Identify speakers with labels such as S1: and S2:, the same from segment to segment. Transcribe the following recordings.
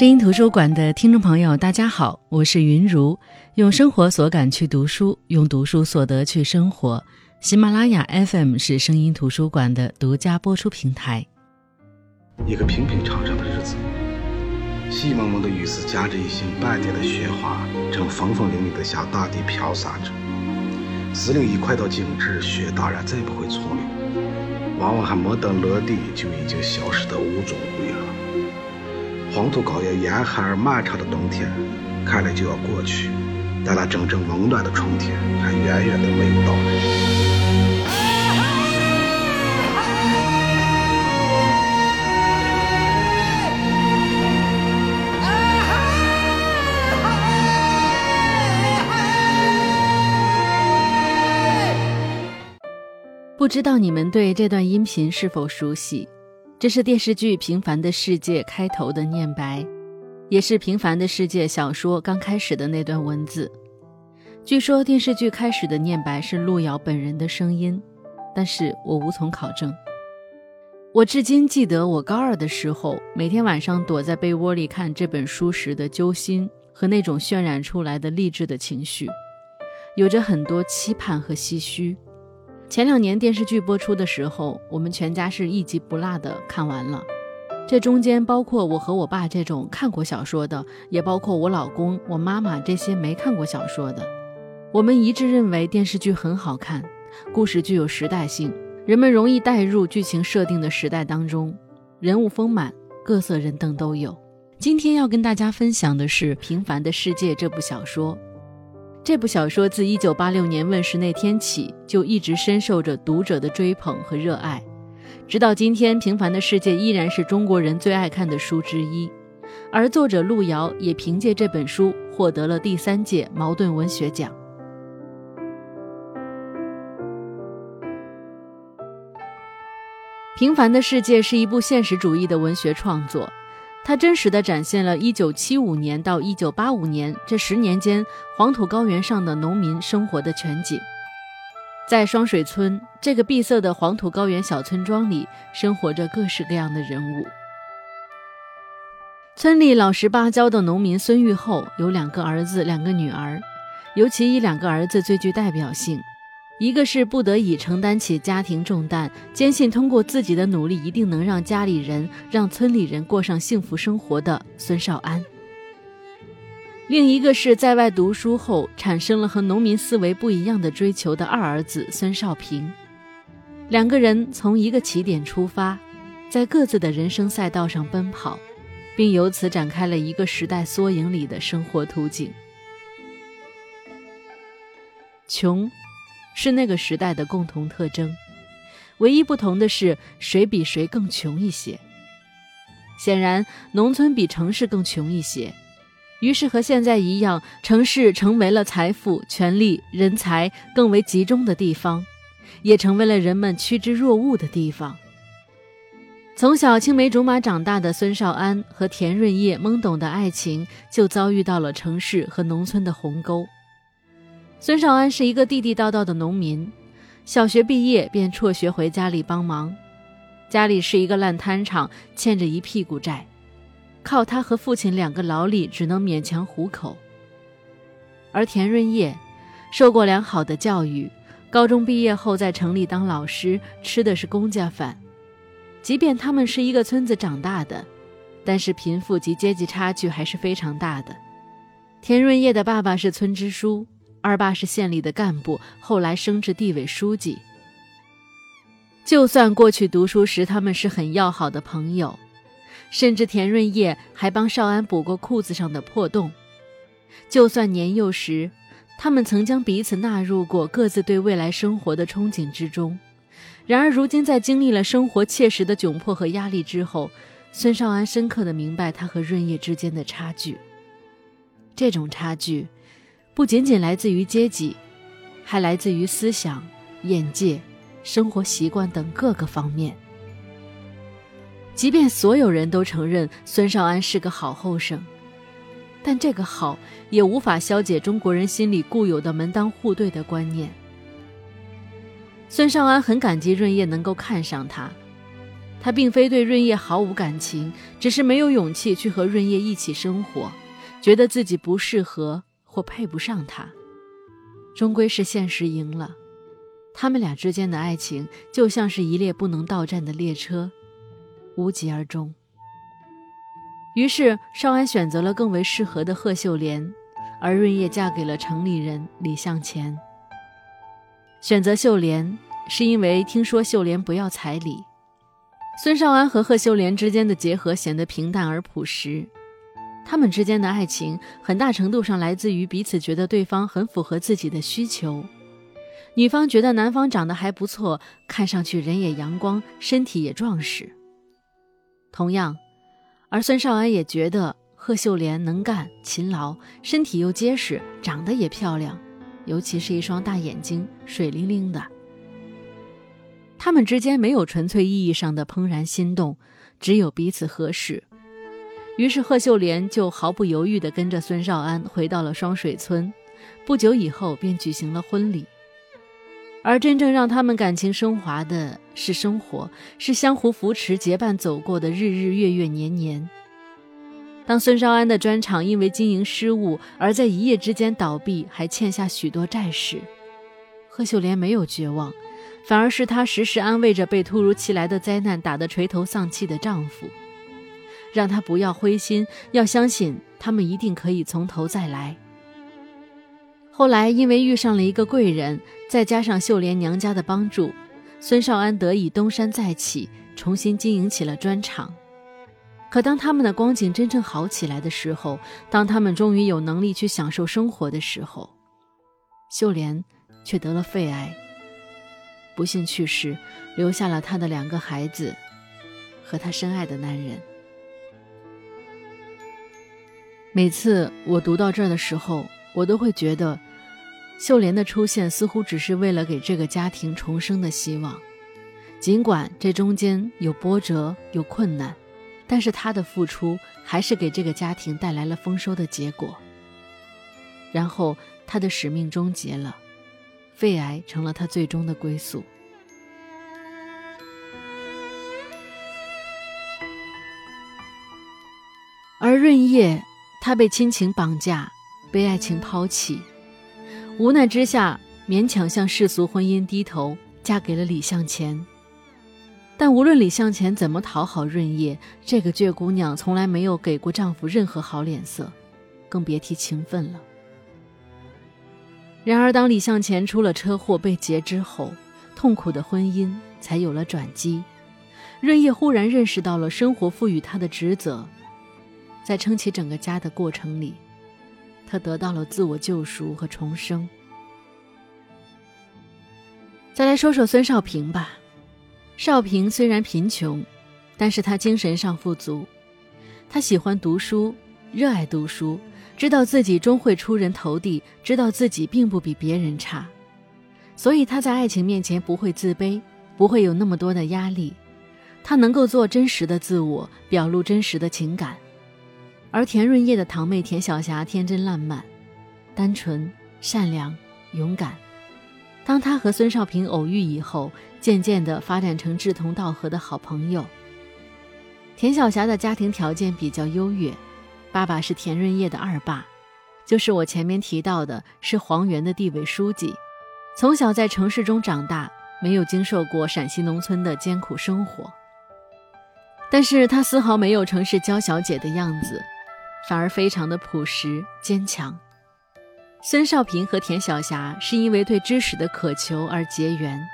S1: 声音图书馆的听众朋友，大家好，我是云如，用生活所感去读书，用读书所得去生活。喜马拉雅 FM 是声音图书馆的独家播出平台。
S2: 一个平平常常的日子，细蒙蒙的雨丝夹着一星半点的雪花，正风风凛凛地向大地飘洒着。司令一快到静止，雪当然再不会从留，往往还没等落地，就已经消失得无踪无影了。黄土高原严寒而漫长的冬天，看来就要过去，但那真正温暖的春天，还远远的没有到来。
S1: 不知道你们对这段音频是否熟悉？这是电视剧《平凡的世界》开头的念白，也是《平凡的世界》小说刚开始的那段文字。据说电视剧开始的念白是路遥本人的声音，但是我无从考证。我至今记得我高二的时候，每天晚上躲在被窝里看这本书时的揪心和那种渲染出来的励志的情绪，有着很多期盼和唏嘘。前两年电视剧播出的时候，我们全家是一集不落的看完了。这中间包括我和我爸这种看过小说的，也包括我老公、我妈妈这些没看过小说的。我们一致认为电视剧很好看，故事具有时代性，人们容易带入剧情设定的时代当中，人物丰满，各色人等都有。今天要跟大家分享的是《平凡的世界》这部小说。这部小说自1986年问世那天起，就一直深受着读者的追捧和热爱，直到今天，《平凡的世界》依然是中国人最爱看的书之一。而作者路遥也凭借这本书获得了第三届茅盾文学奖。《平凡的世界》是一部现实主义的文学创作。它真实地展现了1975年到1985年这十年间黄土高原上的农民生活的全景。在双水村这个闭塞的黄土高原小村庄里，生活着各式各样的人物。村里老实巴交的农民孙玉厚有两个儿子，两个女儿，尤其以两个儿子最具代表性。一个是不得已承担起家庭重担，坚信通过自己的努力一定能让家里人、让村里人过上幸福生活的孙少安；另一个是在外读书后产生了和农民思维不一样的追求的二儿子孙少平。两个人从一个起点出发，在各自的人生赛道上奔跑，并由此展开了一个时代缩影里的生活图景。穷。是那个时代的共同特征，唯一不同的是谁比谁更穷一些。显然，农村比城市更穷一些，于是和现在一样，城市成为了财富、权力、人才更为集中的地方，也成为了人们趋之若鹜的地方。从小青梅竹马长大的孙少安和田润叶懵懂的爱情，就遭遇到了城市和农村的鸿沟。孙少安是一个地地道道的农民，小学毕业便辍学回家里帮忙。家里是一个烂摊场，欠着一屁股债，靠他和父亲两个劳力只能勉强糊口。而田润叶受过良好的教育，高中毕业后在城里当老师，吃的是公家饭。即便他们是一个村子长大的，但是贫富及阶级差距还是非常大的。田润叶的爸爸是村支书。二爸是县里的干部，后来升至地委书记。就算过去读书时他们是很要好的朋友，甚至田润叶还帮少安补过裤子上的破洞。就算年幼时，他们曾将彼此纳入过各自对未来生活的憧憬之中。然而，如今在经历了生活切实的窘迫和压力之后，孙少安深刻的明白他和润叶之间的差距。这种差距。不仅仅来自于阶级，还来自于思想、眼界、生活习惯等各个方面。即便所有人都承认孙少安是个好后生，但这个好也无法消解中国人心里固有的门当户对的观念。孙少安很感激润叶能够看上他，他并非对润叶毫无感情，只是没有勇气去和润叶一起生活，觉得自己不适合或配不上他。终归是现实赢了，他们俩之间的爱情就像是一列不能到站的列车，无疾而终。于是少安选择了更为适合的贺秀莲，而润叶嫁给了城里人李向前。选择秀莲是因为听说秀莲不要彩礼。孙少安和贺秀莲之间的结合显得平淡而朴实，他们之间的爱情很大程度上来自于彼此觉得对方很符合自己的需求。女方觉得男方长得还不错，看上去人也阳光，身体也壮实。同样，而孙少安也觉得贺秀莲能干、勤劳，身体又结实，长得也漂亮，尤其是一双大眼睛，水灵灵的。他们之间没有纯粹意义上的怦然心动，只有彼此合适。于是贺秀莲就毫不犹豫地跟着孙少安回到了双水村，不久以后便举行了婚礼。而真正让他们感情升华的是生活，是相互扶持、结伴走过的日日月月年年。当孙少安的砖厂因为经营失误而在一夜之间倒闭，还欠下许多债时，贺秀莲没有绝望。反而是她时时安慰着被突如其来的灾难打得垂头丧气的丈夫，让他不要灰心，要相信他们一定可以从头再来。后来因为遇上了一个贵人，再加上秀莲娘家的帮助，孙少安得以东山再起，重新经营起了砖厂。可当他们的光景真正好起来的时候，当他们终于有能力去享受生活的时候，秀莲却得了肺癌。不幸去世，留下了他的两个孩子和他深爱的男人。每次我读到这儿的时候，我都会觉得，秀莲的出现似乎只是为了给这个家庭重生的希望。尽管这中间有波折、有困难，但是她的付出还是给这个家庭带来了丰收的结果。然后，她的使命终结了。肺癌成了他最终的归宿，而润叶，他被亲情绑架，被爱情抛弃，无奈之下勉强向世俗婚姻低头，嫁给了李向前。但无论李向前怎么讨好润叶，这个倔姑娘从来没有给过丈夫任何好脸色，更别提情分了。然而，当李向前出了车祸被劫之后，痛苦的婚姻才有了转机。润叶忽然认识到了生活赋予他的职责，在撑起整个家的过程里，他得到了自我救赎和重生。再来说说孙少平吧。少平虽然贫穷，但是他精神上富足，他喜欢读书，热爱读书。知道自己终会出人头地，知道自己并不比别人差，所以他在爱情面前不会自卑，不会有那么多的压力。他能够做真实的自我，表露真实的情感。而田润叶的堂妹田晓霞天真烂漫、单纯、善良、勇敢。当她和孙少平偶遇以后，渐渐地发展成志同道合的好朋友。田晓霞的家庭条件比较优越。爸爸是田润叶的二爸，就是我前面提到的，是黄原的地委书记。从小在城市中长大，没有经受过陕西农村的艰苦生活。但是他丝毫没有城市娇小姐的样子，反而非常的朴实坚强。孙少平和田晓霞是因为对知识的渴求而结缘，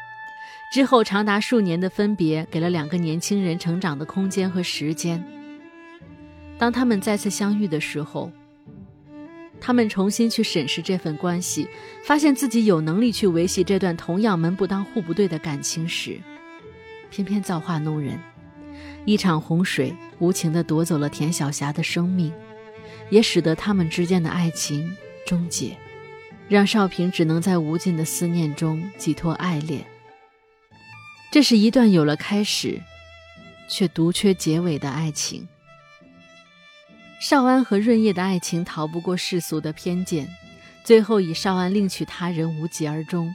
S1: 之后长达数年的分别，给了两个年轻人成长的空间和时间。当他们再次相遇的时候，他们重新去审视这份关系，发现自己有能力去维系这段同样门不当户不对的感情时，偏偏造化弄人，一场洪水无情地夺走了田晓霞的生命，也使得他们之间的爱情终结，让少平只能在无尽的思念中寄托爱恋。这是一段有了开始，却独缺结尾的爱情。少安和润叶的爱情逃不过世俗的偏见，最后以少安另娶他人无疾而终。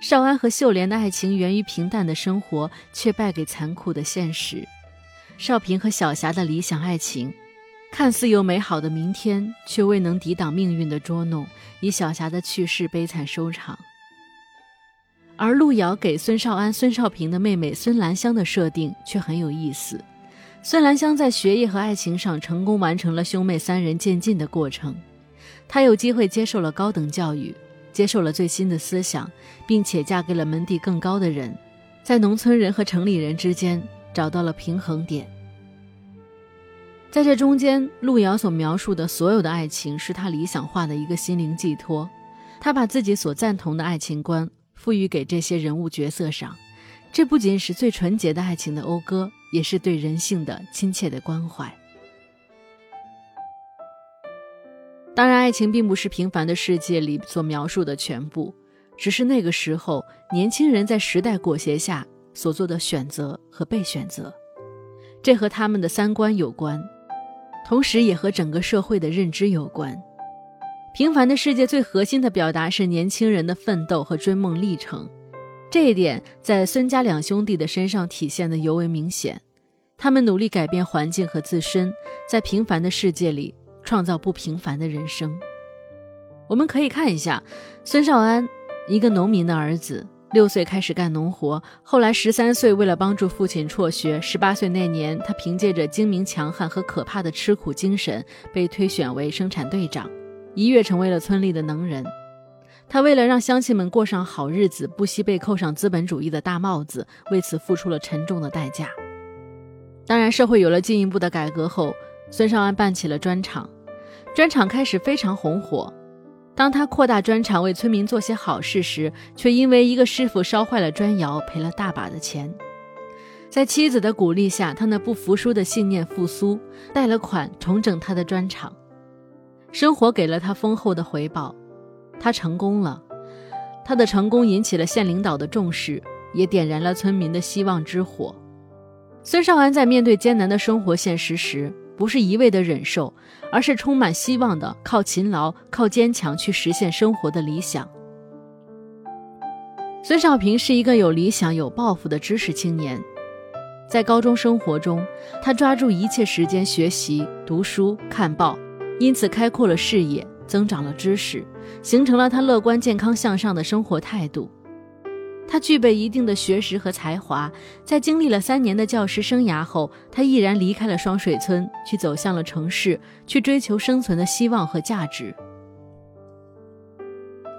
S1: 少安和秀莲的爱情源于平淡的生活，却败给残酷的现实。少平和小霞的理想爱情，看似有美好的明天，却未能抵挡命运的捉弄，以小霞的去世悲惨收场。而陆遥给孙少安、孙少平的妹妹孙兰香的设定却很有意思。孙兰香在学业和爱情上成功完成了兄妹三人渐进的过程，她有机会接受了高等教育。接受了最新的思想，并且嫁给了门第更高的人，在农村人和城里人之间找到了平衡点。在这中间，路遥所描述的所有的爱情是他理想化的一个心灵寄托，他把自己所赞同的爱情观赋予给这些人物角色上，这不仅是最纯洁的爱情的讴歌，也是对人性的亲切的关怀。当然，爱情并不是平凡的世界里所描述的全部，只是那个时候年轻人在时代裹挟下所做的选择和被选择，这和他们的三观有关，同时也和整个社会的认知有关。平凡的世界最核心的表达是年轻人的奋斗和追梦历程，这一点在孙家两兄弟的身上体现的尤为明显。他们努力改变环境和自身，在平凡的世界里。创造不平凡的人生。我们可以看一下孙少安，一个农民的儿子，六岁开始干农活，后来十三岁为了帮助父亲辍学，十八岁那年，他凭借着精明强悍和可怕的吃苦精神，被推选为生产队长，一跃成为了村里的能人。他为了让乡亲们过上好日子，不惜被扣上资本主义的大帽子，为此付出了沉重的代价。当然，社会有了进一步的改革后。孙少安办起了砖厂，砖厂开始非常红火。当他扩大砖厂，为村民做些好事时，却因为一个师傅烧坏了砖窑，赔了大把的钱。在妻子的鼓励下，他那不服输的信念复苏，贷了款重整他的砖厂。生活给了他丰厚的回报，他成功了。他的成功引起了县领导的重视，也点燃了村民的希望之火。孙少安在面对艰难的生活现实时，不是一味的忍受，而是充满希望的，靠勤劳、靠坚强去实现生活的理想。孙少平是一个有理想、有抱负的知识青年，在高中生活中，他抓住一切时间学习、读书、看报，因此开阔了视野，增长了知识，形成了他乐观、健康、向上的生活态度。他具备一定的学识和才华，在经历了三年的教师生涯后，他毅然离开了双水村，去走向了城市，去追求生存的希望和价值。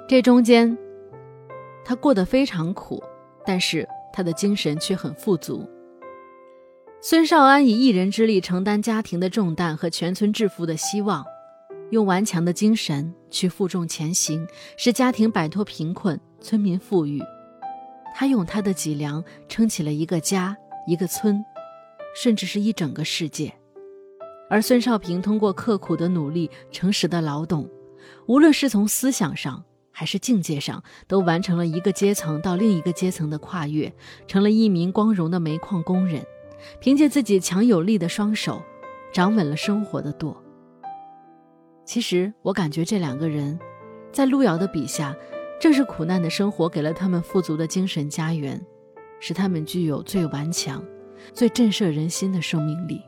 S1: 这中间，他过得非常苦，但是他的精神却很富足。孙少安以一人之力承担家庭的重担和全村致富的希望，用顽强的精神去负重前行，使家庭摆脱贫困，村民富裕。他用他的脊梁撑起了一个家、一个村，甚至是一整个世界。而孙少平通过刻苦的努力、诚实的劳动，无论是从思想上还是境界上，都完成了一个阶层到另一个阶层的跨越，成了一名光荣的煤矿工人。凭借自己强有力的双手，掌稳了生活的舵。其实，我感觉这两个人，在路遥的笔下。正是苦难的生活给了他们富足的精神家园，使他们具有最顽强、最震慑人心的生命力。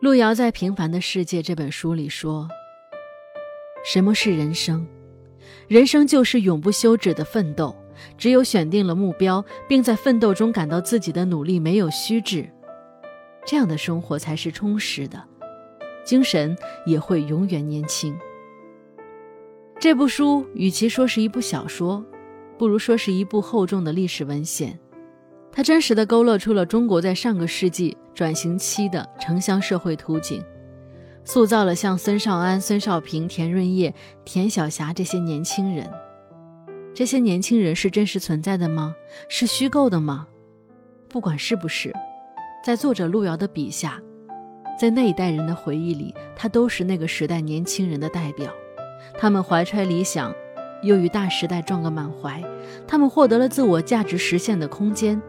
S1: 路遥在《平凡的世界》这本书里说：“什么是人生？人生就是永不休止的奋斗。只有选定了目标，并在奋斗中感到自己的努力没有虚掷，这样的生活才是充实的，精神也会永远年轻。”这部书与其说是一部小说，不如说是一部厚重的历史文献。它真实的勾勒出了中国在上个世纪转型期的城乡社会图景，塑造了像孙少安、孙少平、田润叶、田晓霞这些年轻人。这些年轻人是真实存在的吗？是虚构的吗？不管是不是，在作者路遥的笔下，在那一代人的回忆里，他都是那个时代年轻人的代表。他们怀揣理想，又与大时代撞个满怀。他们获得了自我价值实现的空间，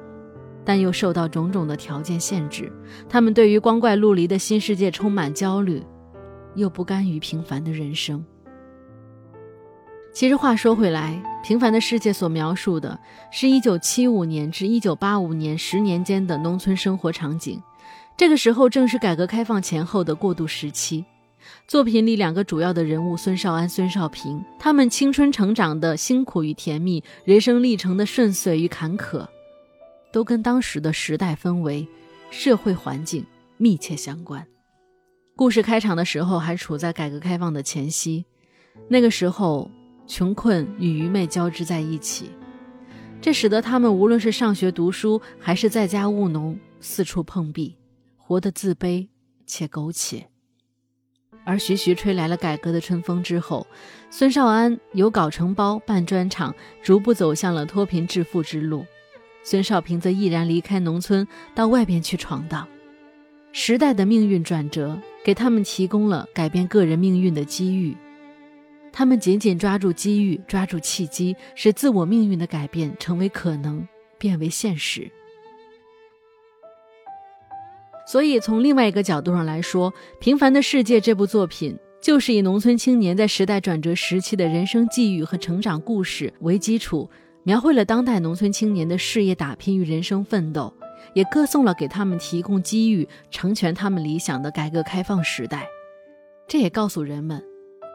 S1: 但又受到种种的条件限制。他们对于光怪陆离的新世界充满焦虑，又不甘于平凡的人生。其实话说回来，《平凡的世界》所描述的是一九七五年至一九八五年十年间的农村生活场景。这个时候正是改革开放前后的过渡时期。作品里两个主要的人物孙少安、孙少平，他们青春成长的辛苦与甜蜜，人生历程的顺遂与坎坷，都跟当时的时代氛围、社会环境密切相关。故事开场的时候还处在改革开放的前夕，那个时候。穷困与愚昧交织在一起，这使得他们无论是上学读书，还是在家务农，四处碰壁，活得自卑且苟且。而徐徐吹来了改革的春风之后，孙少安由搞承包办砖厂，逐步走向了脱贫致富之路；孙少平则毅然离开农村，到外边去闯荡。时代的命运转折，给他们提供了改变个人命运的机遇。他们紧紧抓住机遇，抓住契机，使自我命运的改变成为可能，变为现实。所以，从另外一个角度上来说，《平凡的世界》这部作品，就是以农村青年在时代转折时期的人生际遇和成长故事为基础，描绘了当代农村青年的事业打拼与人生奋斗，也歌颂了给他们提供机遇、成全他们理想的改革开放时代。这也告诉人们。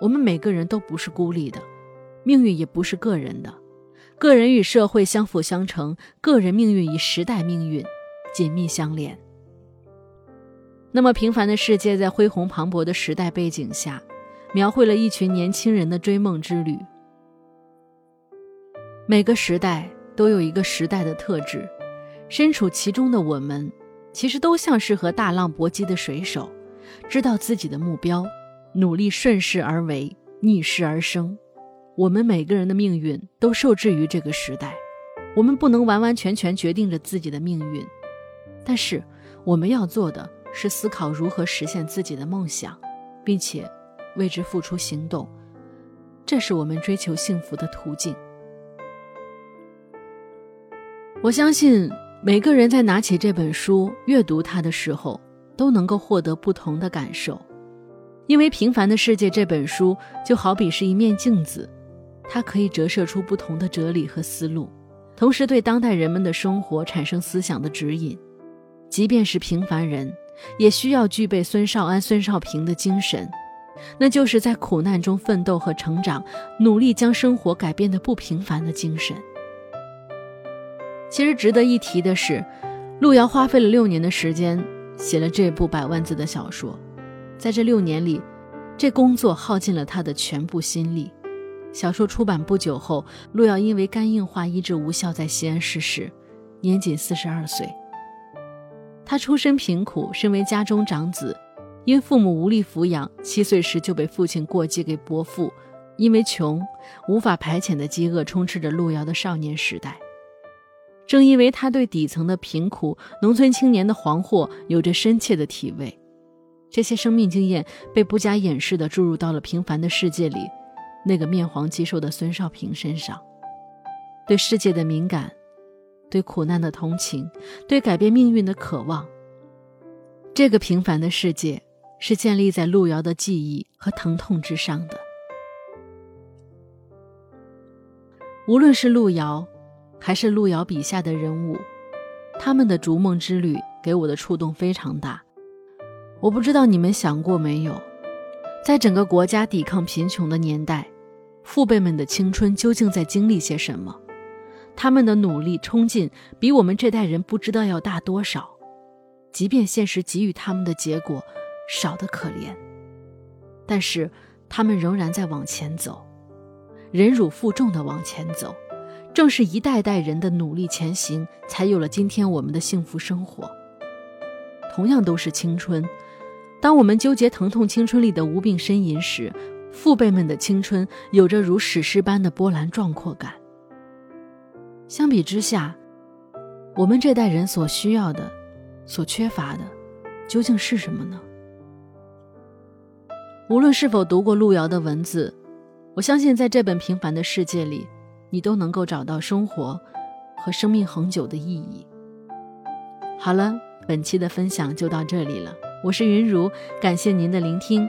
S1: 我们每个人都不是孤立的，命运也不是个人的，个人与社会相辅相成，个人命运与时代命运紧密相连。那么平凡的世界在恢宏磅礴的时代背景下，描绘了一群年轻人的追梦之旅。每个时代都有一个时代的特质，身处其中的我们，其实都像是和大浪搏击的水手，知道自己的目标。努力顺势而为，逆势而生。我们每个人的命运都受制于这个时代，我们不能完完全全决定着自己的命运。但是，我们要做的是思考如何实现自己的梦想，并且为之付出行动。这是我们追求幸福的途径。我相信每个人在拿起这本书阅读它的时候，都能够获得不同的感受。因为《平凡的世界》这本书就好比是一面镜子，它可以折射出不同的哲理和思路，同时对当代人们的生活产生思想的指引。即便是平凡人，也需要具备孙少安、孙少平的精神，那就是在苦难中奋斗和成长，努力将生活改变的不平凡的精神。其实值得一提的是，路遥花费了六年的时间写了这部百万字的小说。在这六年里，这工作耗尽了他的全部心力。小说出版不久后，路遥因为肝硬化医治无效，在西安逝世，年仅四十二岁。他出身贫苦，身为家中长子，因父母无力抚养，七岁时就被父亲过继给伯父。因为穷，无法排遣的饥饿充斥着路遥的少年时代。正因为他对底层的贫苦、农村青年的惶惑有着深切的体味。这些生命经验被不加掩饰地注入到了平凡的世界里，那个面黄肌瘦的孙少平身上。对世界的敏感，对苦难的同情，对改变命运的渴望。这个平凡的世界是建立在路遥的记忆和疼痛之上的。无论是路遥，还是路遥笔下的人物，他们的逐梦之旅给我的触动非常大。我不知道你们想过没有，在整个国家抵抗贫穷的年代，父辈们的青春究竟在经历些什么？他们的努力冲劲比我们这代人不知道要大多少。即便现实给予他们的结果少得可怜，但是他们仍然在往前走，忍辱负重的往前走。正是一代代人的努力前行，才有了今天我们的幸福生活。同样都是青春。当我们纠结疼痛青春里的无病呻吟时，父辈们的青春有着如史诗般的波澜壮阔感。相比之下，我们这代人所需要的、所缺乏的，究竟是什么呢？无论是否读过路遥的文字，我相信在这本平凡的世界里，你都能够找到生活和生命恒久的意义。好了，本期的分享就到这里了。我是云如，感谢您的聆听。